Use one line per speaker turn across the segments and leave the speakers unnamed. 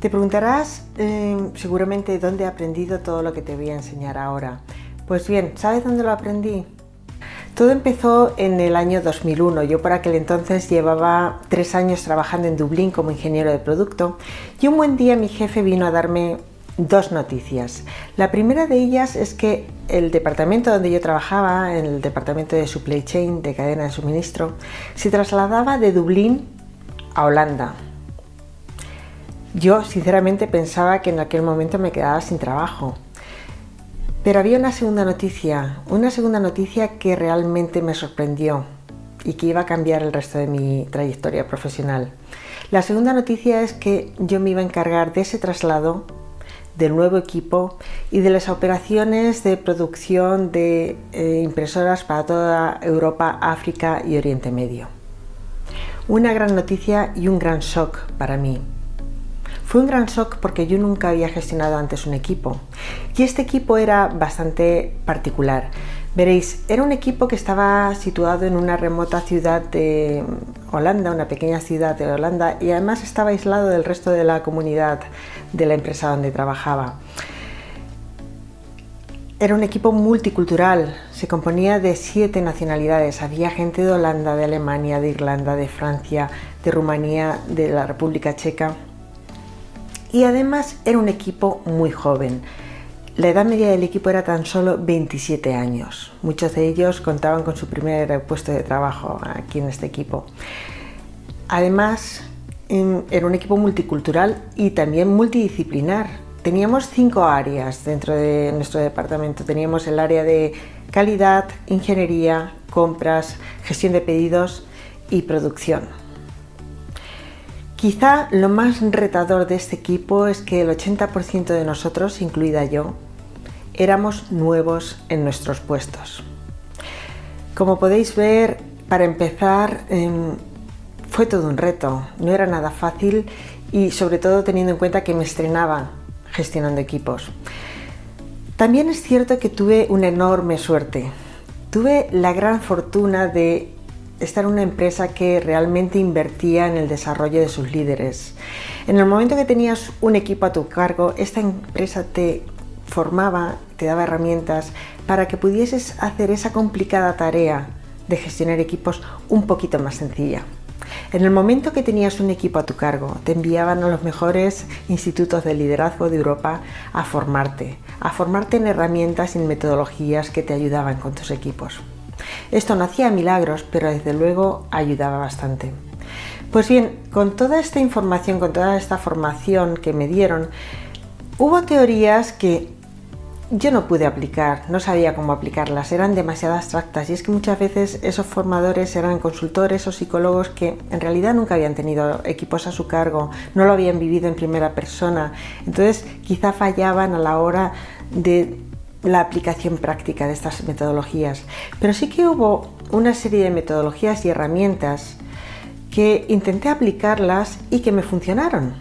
Te preguntarás eh, seguramente dónde he aprendido todo lo que te voy a enseñar ahora. Pues bien, ¿sabes dónde lo aprendí? Todo empezó en el año 2001. Yo por aquel entonces llevaba tres años trabajando en Dublín como ingeniero de producto y un buen día mi jefe vino a darme dos noticias. La primera de ellas es que el departamento donde yo trabajaba, el departamento de supply chain, de cadena de suministro, se trasladaba de Dublín a Holanda. Yo sinceramente pensaba que en aquel momento me quedaba sin trabajo. Pero había una segunda noticia, una segunda noticia que realmente me sorprendió y que iba a cambiar el resto de mi trayectoria profesional. La segunda noticia es que yo me iba a encargar de ese traslado del nuevo equipo y de las operaciones de producción de eh, impresoras para toda Europa, África y Oriente Medio. Una gran noticia y un gran shock para mí. Fue un gran shock porque yo nunca había gestionado antes un equipo y este equipo era bastante particular. Veréis, era un equipo que estaba situado en una remota ciudad de Holanda, una pequeña ciudad de Holanda, y además estaba aislado del resto de la comunidad de la empresa donde trabajaba. Era un equipo multicultural, se componía de siete nacionalidades. Había gente de Holanda, de Alemania, de Irlanda, de Francia, de Rumanía, de la República Checa y además era un equipo muy joven. La edad media del equipo era tan solo 27 años. Muchos de ellos contaban con su primer puesto de trabajo aquí en este equipo. Además, era un equipo multicultural y también multidisciplinar. Teníamos cinco áreas dentro de nuestro departamento. Teníamos el área de calidad, ingeniería, compras, gestión de pedidos y producción. Quizá lo más retador de este equipo es que el 80% de nosotros, incluida yo, éramos nuevos en nuestros puestos. Como podéis ver, para empezar, em, fue todo un reto, no era nada fácil y sobre todo teniendo en cuenta que me estrenaba gestionando equipos. También es cierto que tuve una enorme suerte. Tuve la gran fortuna de estar en una empresa que realmente invertía en el desarrollo de sus líderes. En el momento que tenías un equipo a tu cargo, esta empresa te formaba, te daba herramientas para que pudieses hacer esa complicada tarea de gestionar equipos un poquito más sencilla. En el momento que tenías un equipo a tu cargo, te enviaban a los mejores institutos de liderazgo de Europa a formarte, a formarte en herramientas y en metodologías que te ayudaban con tus equipos. Esto no hacía milagros, pero desde luego ayudaba bastante. Pues bien, con toda esta información, con toda esta formación que me dieron, hubo teorías que yo no pude aplicar, no sabía cómo aplicarlas, eran demasiado abstractas y es que muchas veces esos formadores eran consultores o psicólogos que en realidad nunca habían tenido equipos a su cargo, no lo habían vivido en primera persona, entonces quizá fallaban a la hora de la aplicación práctica de estas metodologías, pero sí que hubo una serie de metodologías y herramientas que intenté aplicarlas y que me funcionaron.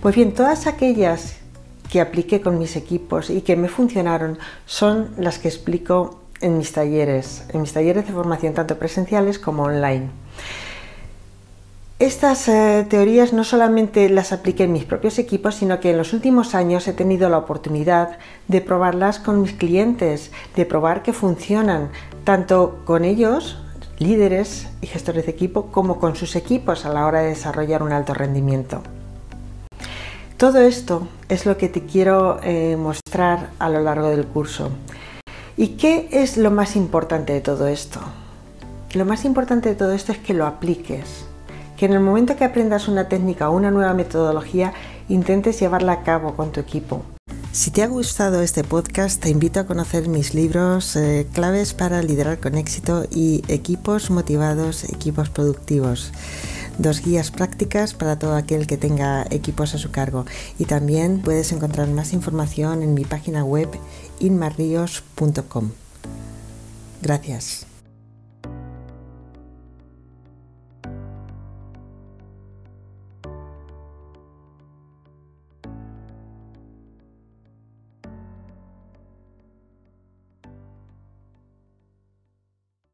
Pues bien, todas aquellas que apliqué con mis equipos y que me funcionaron son las que explico en mis talleres, en mis talleres de formación tanto presenciales como online. Estas eh, teorías no solamente las apliqué en mis propios equipos, sino que en los últimos años he tenido la oportunidad de probarlas con mis clientes, de probar que funcionan tanto con ellos, líderes y gestores de equipo, como con sus equipos a la hora de desarrollar un alto rendimiento. Todo esto es lo que te quiero eh, mostrar a lo largo del curso. ¿Y qué es lo más importante de todo esto? Lo más importante de todo esto es que lo apliques, que en el momento que aprendas una técnica o una nueva metodología, intentes llevarla a cabo con tu equipo. Si te ha gustado este podcast, te invito a conocer mis libros eh, claves para liderar con éxito y equipos motivados, equipos productivos dos guías prácticas para todo aquel que tenga equipos a su cargo. Y también puedes encontrar más información en mi página web inmarrios.com. Gracias.